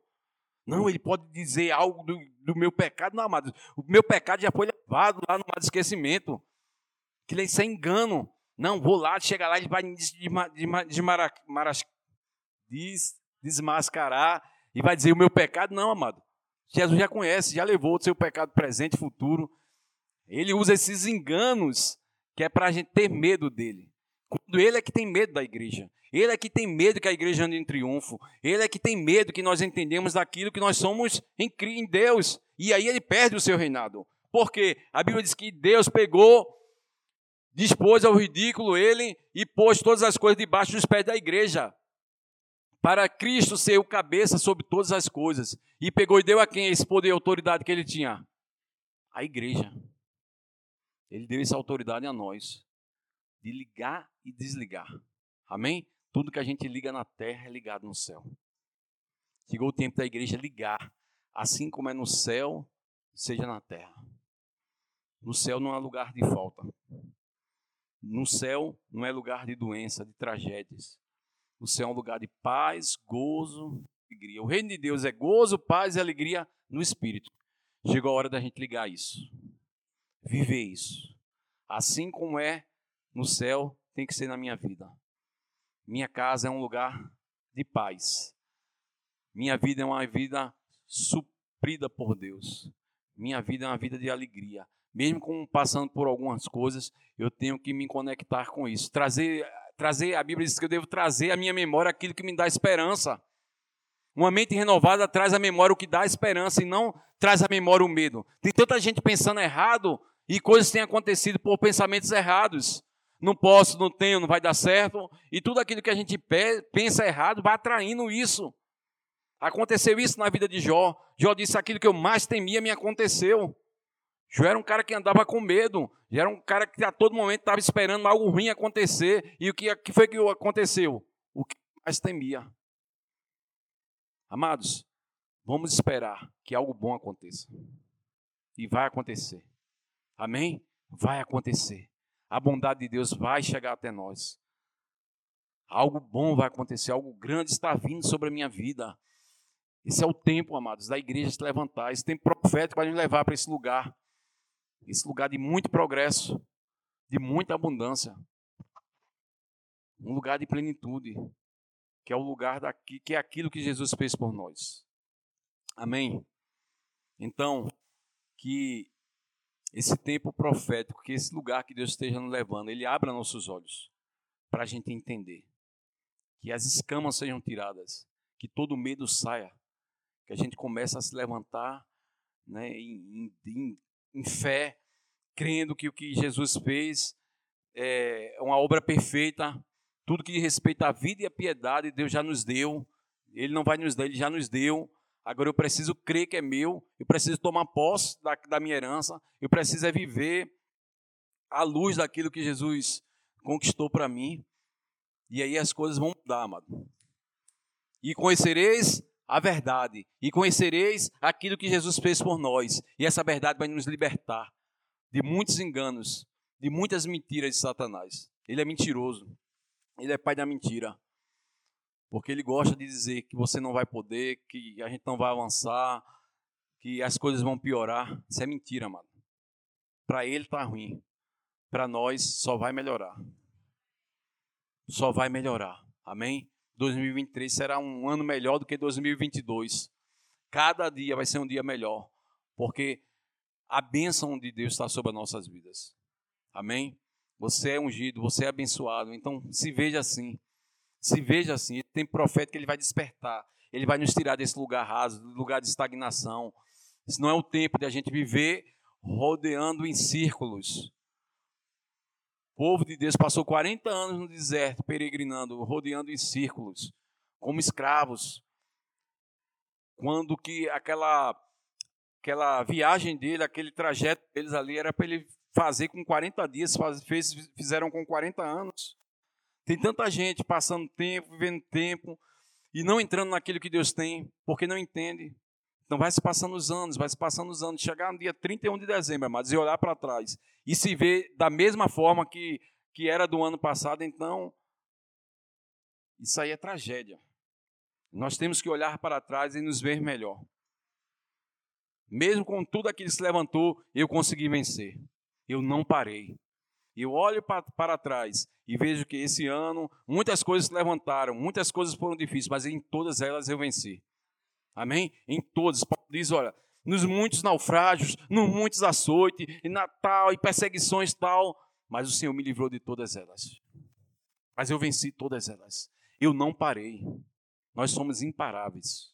Não, ele pode dizer algo do, do meu pecado. Não, amado, o meu pecado já foi levado lá no mar de esquecimento. Que isso é engano. Não, vou lá, chega lá, ele vai desmascarar e vai dizer o meu pecado. Não, amado. Jesus já conhece, já levou o seu pecado presente e futuro. Ele usa esses enganos que é para a gente ter medo dele. Quando ele é que tem medo da igreja. Ele é que tem medo que a igreja ande em triunfo. Ele é que tem medo que nós entendemos daquilo que nós somos em, em Deus. E aí ele perde o seu reinado. Porque a Bíblia diz que Deus pegou, dispôs ao ridículo ele e pôs todas as coisas debaixo dos pés da igreja. Para Cristo ser o cabeça sobre todas as coisas. E pegou e deu a quem esse poder e autoridade que ele tinha? A igreja. Ele deu essa autoridade a nós de ligar e desligar. Amém? Tudo que a gente liga na terra é ligado no céu. Chegou o tempo da igreja ligar, assim como é no céu, seja na terra. No céu não é lugar de falta. No céu não é lugar de doença, de tragédias. O céu é um lugar de paz, gozo, alegria. O reino de Deus é gozo, paz e alegria no espírito. Chegou a hora da gente ligar isso. Viver isso. Assim como é no céu, tem que ser na minha vida. Minha casa é um lugar de paz. Minha vida é uma vida suprida por Deus. Minha vida é uma vida de alegria. Mesmo passando por algumas coisas, eu tenho que me conectar com isso. Trazer, trazer, a Bíblia diz que eu devo trazer à minha memória aquilo que me dá esperança. Uma mente renovada traz à memória o que dá esperança e não traz à memória o medo. Tem tanta gente pensando errado e coisas têm acontecido por pensamentos errados não posso, não tenho, não vai dar certo. E tudo aquilo que a gente pensa errado vai atraindo isso. Aconteceu isso na vida de Jó. Jó disse: aquilo que eu mais temia me aconteceu. Jó era um cara que andava com medo. Já era um cara que a todo momento estava esperando algo ruim acontecer. E o que, foi que aconteceu? O que mais temia. Amados, Vamos esperar que algo bom aconteça. E vai acontecer. Amém? Vai acontecer. A bondade de Deus vai chegar até nós. Algo bom vai acontecer, algo grande está vindo sobre a minha vida. Esse é o tempo, amados, da igreja se levantar. Esse tempo profético vai nos levar para esse lugar. Esse lugar de muito progresso, de muita abundância. Um lugar de plenitude, que é o lugar daqui, que é aquilo que Jesus fez por nós. Amém? Então, que esse tempo profético, que esse lugar que Deus esteja nos levando, ele abra nossos olhos para a gente entender. Que as escamas sejam tiradas, que todo medo saia, que a gente comece a se levantar né, em, em, em fé, crendo que o que Jesus fez é uma obra perfeita, tudo que diz respeito à vida e à piedade, Deus já nos deu. Ele não vai nos dar, Ele já nos deu. Agora eu preciso crer que é meu, eu preciso tomar posse da, da minha herança, eu preciso é viver à luz daquilo que Jesus conquistou para mim. E aí as coisas vão mudar, amado. E conhecereis a verdade, e conhecereis aquilo que Jesus fez por nós, e essa verdade vai nos libertar de muitos enganos, de muitas mentiras de Satanás. Ele é mentiroso, ele é pai da mentira. Porque ele gosta de dizer que você não vai poder, que a gente não vai avançar, que as coisas vão piorar. Isso é mentira, mano. Para ele tá ruim. Para nós só vai melhorar. Só vai melhorar. Amém? 2023 será um ano melhor do que 2022. Cada dia vai ser um dia melhor. Porque a bênção de Deus está sobre as nossas vidas. Amém? Você é ungido, você é abençoado. Então se veja assim. Se veja assim, tem profeta que ele vai despertar, ele vai nos tirar desse lugar raso, do lugar de estagnação. Isso não é o tempo de a gente viver rodeando em círculos. Povo de Deus passou 40 anos no deserto, peregrinando, rodeando em círculos, como escravos. Quando que aquela aquela viagem dele, aquele trajeto deles ali era para ele fazer com 40 dias, fez, fizeram com 40 anos. Tem tanta gente passando tempo, vivendo tempo e não entrando naquilo que Deus tem, porque não entende. Então vai se passando os anos, vai se passando os anos, chegar no dia 31 de dezembro, amados, e olhar para trás e se ver da mesma forma que, que era do ano passado, então isso aí é tragédia. Nós temos que olhar para trás e nos ver melhor. Mesmo com tudo aquilo que se levantou, eu consegui vencer. Eu não parei. Eu olho para, para trás e vejo que esse ano muitas coisas se levantaram, muitas coisas foram difíceis, mas em todas elas eu venci. Amém? Em todas. Paulo diz, olha, nos muitos naufrágios, nos muitos açoites, e Natal, e perseguições tal, mas o Senhor me livrou de todas elas. Mas eu venci todas elas. Eu não parei. Nós somos imparáveis.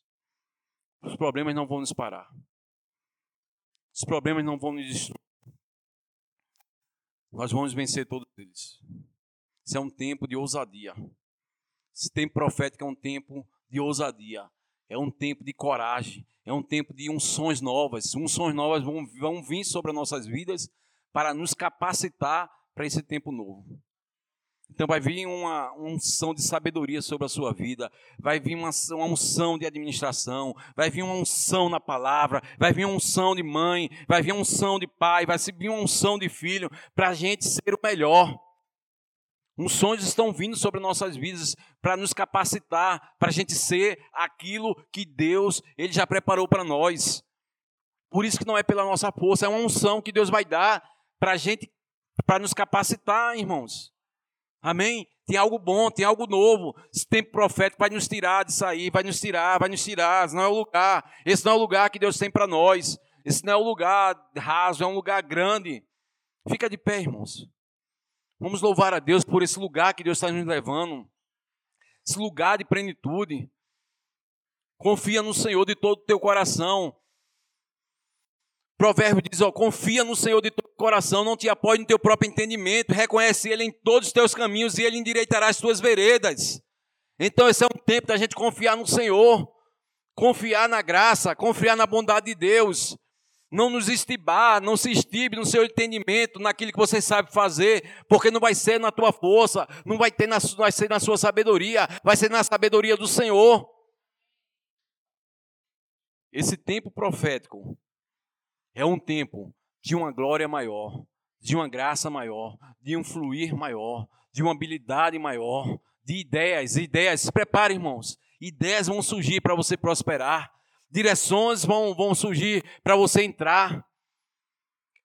Os problemas não vão nos parar. Os problemas não vão nos destruir. Nós vamos vencer todos eles. Isso é um tempo de ousadia. Esse tempo profético é um tempo de ousadia. É um tempo de coragem. É um tempo de unções novas. Unções novas vão, vão vir sobre as nossas vidas para nos capacitar para esse tempo novo. Então vai vir uma unção de sabedoria sobre a sua vida, vai vir uma, uma unção de administração, vai vir uma unção na palavra, vai vir uma unção de mãe, vai vir uma unção de pai, vai vir uma unção de filho, para a gente ser o melhor. Unções estão vindo sobre nossas vidas para nos capacitar, para a gente ser aquilo que Deus ele já preparou para nós. Por isso que não é pela nossa força, é uma unção que Deus vai dar para a gente, para nos capacitar, irmãos. Amém? Tem algo bom, tem algo novo. Esse tempo profético vai nos tirar disso aí, vai nos tirar, vai nos tirar. Esse não é o lugar. Esse não é o lugar que Deus tem para nós. Esse não é o lugar raso, é um lugar grande. Fica de pé, irmãos. Vamos louvar a Deus por esse lugar que Deus está nos levando. Esse lugar de plenitude. Confia no Senhor de todo o teu coração. Provérbio diz: ó, confia no Senhor de todo o coração, não te apoie no teu próprio entendimento, reconhece Ele em todos os teus caminhos e Ele endireitará as tuas veredas. Então, esse é um tempo da gente confiar no Senhor, confiar na graça, confiar na bondade de Deus. Não nos estibar, não se estibe no seu entendimento, naquilo que você sabe fazer, porque não vai ser na tua força, não vai, ter na, vai ser na sua sabedoria, vai ser na sabedoria do Senhor. esse tempo profético é um tempo de uma glória maior, de uma graça maior, de um fluir maior, de uma habilidade maior, de ideias, ideias. Se prepare, irmãos. Ideias vão surgir para você prosperar. Direções vão, vão surgir para você entrar.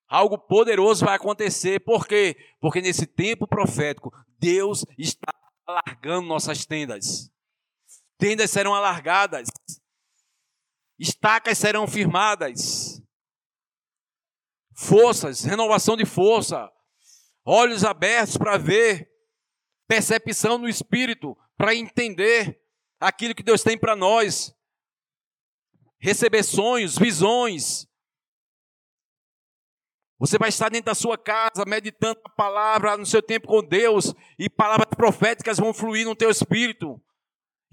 Algo poderoso vai acontecer. Por quê? Porque nesse tempo profético, Deus está alargando nossas tendas. Tendas serão alargadas. Estacas serão firmadas. Forças, renovação de força. Olhos abertos para ver. Percepção no espírito para entender aquilo que Deus tem para nós. Receber sonhos, visões, você vai estar dentro da sua casa, meditando a palavra no seu tempo com Deus, e palavras proféticas vão fluir no teu espírito.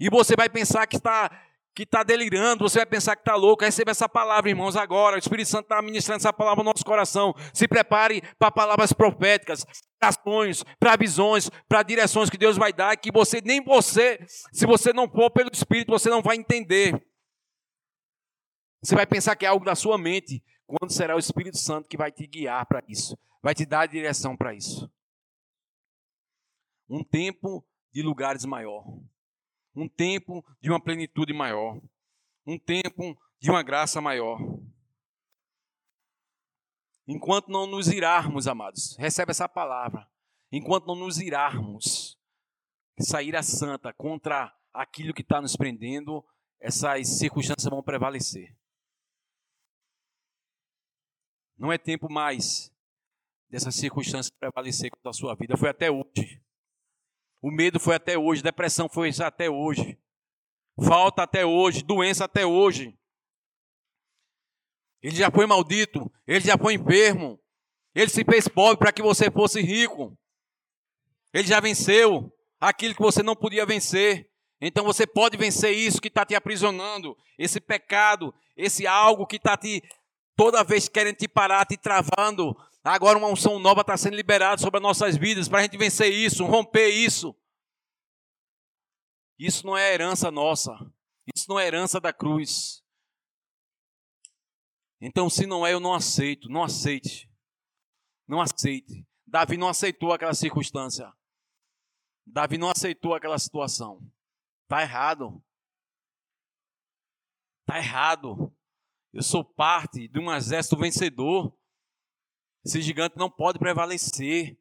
E você vai pensar que está que está delirando, você vai pensar que está louco. Receba essa palavra, irmãos, agora. O Espírito Santo está ministrando essa palavra no nosso coração. Se prepare para palavras proféticas, para ações, para visões, para direções que Deus vai dar, que você, nem você, se você não for pelo Espírito, você não vai entender. Você vai pensar que é algo da sua mente, quando será o Espírito Santo que vai te guiar para isso, vai te dar a direção para isso. Um tempo de lugares maior, um tempo de uma plenitude maior, um tempo de uma graça maior. Enquanto não nos irarmos, amados, recebe essa palavra. Enquanto não nos irarmos, sair a santa contra aquilo que está nos prendendo, essas circunstâncias vão prevalecer. Não é tempo mais dessas circunstâncias prevalecer contra a sua vida. Foi até hoje. O medo foi até hoje. Depressão foi até hoje. Falta até hoje. Doença até hoje. Ele já foi maldito. Ele já foi enfermo. Ele se fez pobre para que você fosse rico. Ele já venceu aquilo que você não podia vencer. Então você pode vencer isso que está te aprisionando, esse pecado, esse algo que está te Toda vez querem te parar, te travando. Agora uma unção nova está sendo liberada sobre as nossas vidas para a gente vencer isso, romper isso. Isso não é herança nossa. Isso não é herança da cruz. Então, se não é, eu não aceito. Não aceite. Não aceite. Davi não aceitou aquela circunstância. Davi não aceitou aquela situação. Está errado. Está errado. Eu sou parte de um exército vencedor. Esse gigante não pode prevalecer.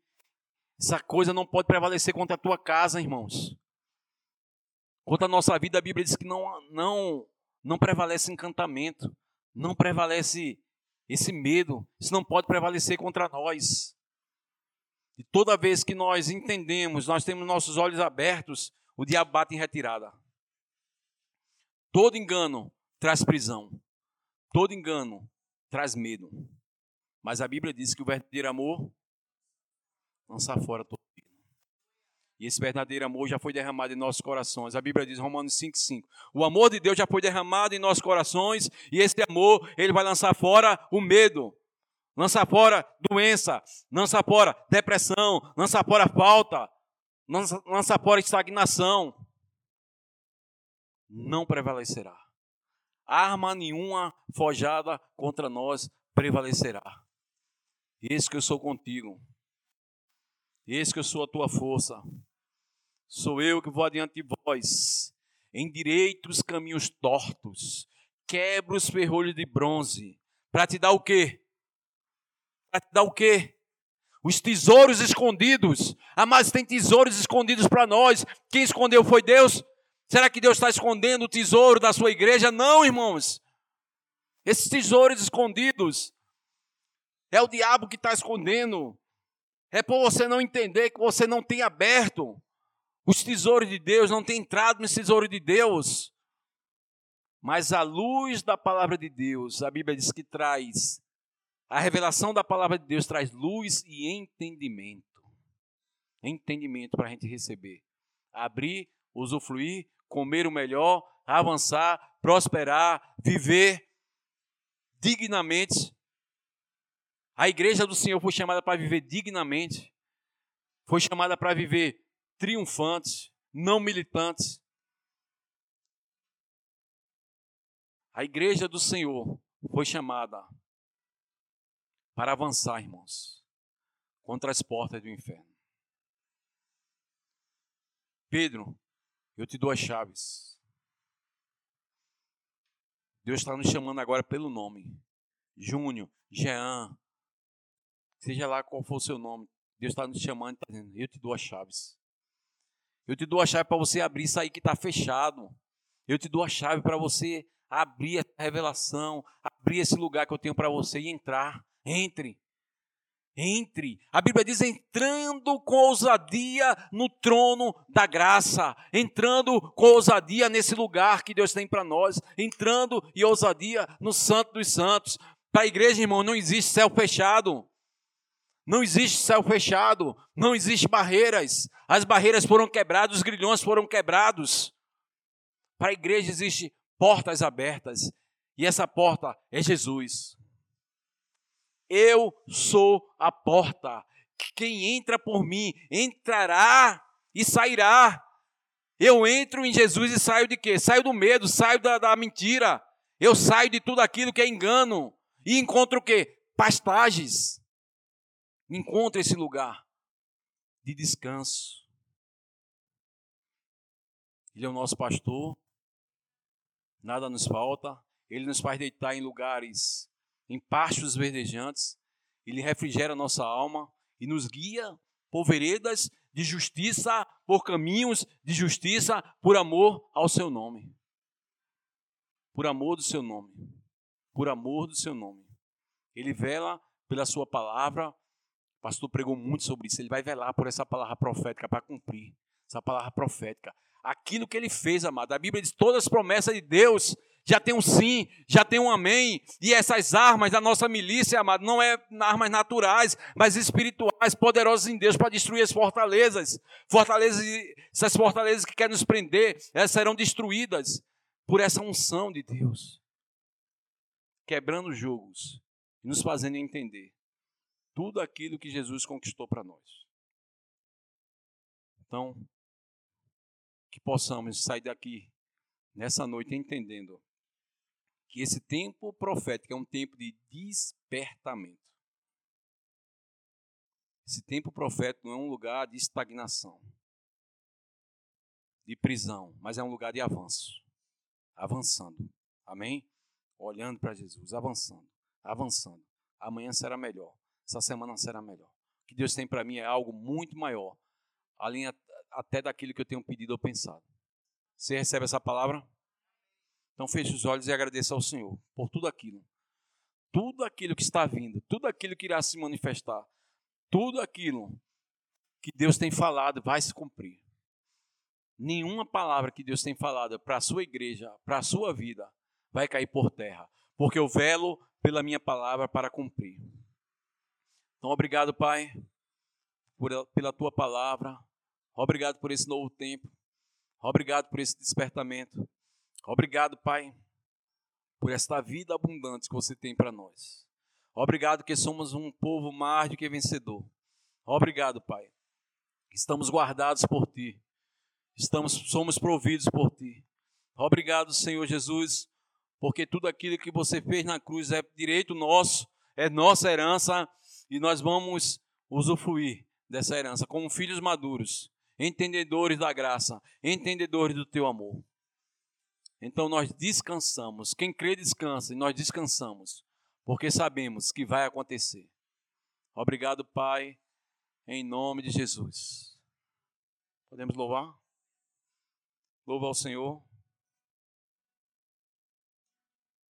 Essa coisa não pode prevalecer contra a tua casa, irmãos. Contra a nossa vida, a Bíblia diz que não, não, não prevalece encantamento, não prevalece esse medo. Isso não pode prevalecer contra nós. E toda vez que nós entendemos, nós temos nossos olhos abertos, o diabo bate em retirada. Todo engano traz prisão. Todo engano traz medo. Mas a Bíblia diz que o verdadeiro amor lança fora todo medo. E esse verdadeiro amor já foi derramado em nossos corações. A Bíblia diz, Romanos 5,5. O amor de Deus já foi derramado em nossos corações. E esse amor, ele vai lançar fora o medo. Lança fora doença. Lança fora depressão. Lança fora falta. Lança, lança fora estagnação. Não prevalecerá arma nenhuma forjada contra nós prevalecerá. Eis que eu sou contigo. Eis que eu sou a tua força. Sou eu que vou adiante de vós. Endireito os caminhos tortos. Quebra os ferrolhos de bronze. Para te dar o quê? Para te dar o quê? Os tesouros escondidos. Ah, mas tem tesouros escondidos para nós. Quem escondeu foi Deus. Será que Deus está escondendo o tesouro da sua igreja? Não, irmãos. Esses tesouros escondidos é o diabo que está escondendo. É por você não entender que você não tem aberto os tesouros de Deus, não tem entrado no tesouro de Deus. Mas a luz da palavra de Deus, a Bíblia diz que traz, a revelação da palavra de Deus traz luz e entendimento. Entendimento para a gente receber. Abrir, usufruir comer o melhor, avançar, prosperar, viver dignamente. A igreja do Senhor foi chamada para viver dignamente, foi chamada para viver triunfantes, não militantes. A igreja do Senhor foi chamada para avançar, irmãos, contra as portas do inferno. Pedro, eu te dou as chaves. Deus está nos chamando agora pelo nome. Júnior, Jean, seja lá qual for o seu nome, Deus está nos chamando e está dizendo: Eu te dou as chaves. Eu te dou a chave para você abrir isso aí que está fechado. Eu te dou a chave para você abrir a revelação, abrir esse lugar que eu tenho para você e entrar. Entre. Entre. A Bíblia diz entrando com ousadia no trono da graça, entrando com ousadia nesse lugar que Deus tem para nós, entrando e ousadia no Santo dos Santos. Para a igreja, irmão, não existe céu fechado. Não existe céu fechado, não existe barreiras. As barreiras foram quebradas, os grilhões foram quebrados. Para a igreja existe portas abertas, e essa porta é Jesus. Eu sou a porta. Quem entra por mim entrará e sairá. Eu entro em Jesus e saio de quê? Saio do medo, saio da, da mentira. Eu saio de tudo aquilo que é engano e encontro o quê? Pastagens. Encontre esse lugar de descanso. Ele é o nosso pastor, nada nos falta, ele nos faz deitar em lugares, em pastos verdejantes, ele refrigera nossa alma e nos guia por veredas de justiça, por caminhos de justiça, por amor ao seu nome. Por amor do seu nome. Por amor do seu nome. Ele vela pela sua palavra, o pastor pregou muito sobre isso. Ele vai velar por essa palavra profética para cumprir. Essa palavra profética. Aquilo que ele fez, amado. A Bíblia diz: todas as promessas de Deus já tem um sim, já tem um amém. E essas armas da nossa milícia, amado, não é armas naturais, mas espirituais, poderosas em Deus para destruir as fortalezas. Fortalezas, essas fortalezas que querem nos prender, elas serão destruídas por essa unção de Deus. Quebrando jogos e nos fazendo entender tudo aquilo que Jesus conquistou para nós. Então, que possamos sair daqui nessa noite entendendo que esse tempo profético é um tempo de despertamento. Esse tempo profético não é um lugar de estagnação, de prisão, mas é um lugar de avanço. Avançando. Amém? Olhando para Jesus, avançando, avançando. Amanhã será melhor essa semana será melhor. O que Deus tem para mim é algo muito maior, além até daquilo que eu tenho pedido ou pensado. Você recebe essa palavra? Então feche os olhos e agradeça ao Senhor por tudo aquilo. Tudo aquilo que está vindo, tudo aquilo que irá se manifestar, tudo aquilo que Deus tem falado vai se cumprir. Nenhuma palavra que Deus tem falado para a sua igreja, para a sua vida, vai cair por terra, porque eu velo pela minha palavra para cumprir. Então, obrigado, Pai, por, pela tua palavra. Obrigado por esse novo tempo. Obrigado por esse despertamento. Obrigado, Pai, por esta vida abundante que você tem para nós. Obrigado que somos um povo mais do que vencedor. Obrigado, Pai. Estamos guardados por ti. Estamos somos providos por ti. Obrigado, Senhor Jesus, porque tudo aquilo que você fez na cruz é direito nosso, é nossa herança e nós vamos usufruir dessa herança como filhos maduros, entendedores da graça, entendedores do teu amor. Então nós descansamos. Quem crê descansa e nós descansamos, porque sabemos que vai acontecer. Obrigado, Pai, em nome de Jesus. Podemos louvar? Louva ao Senhor.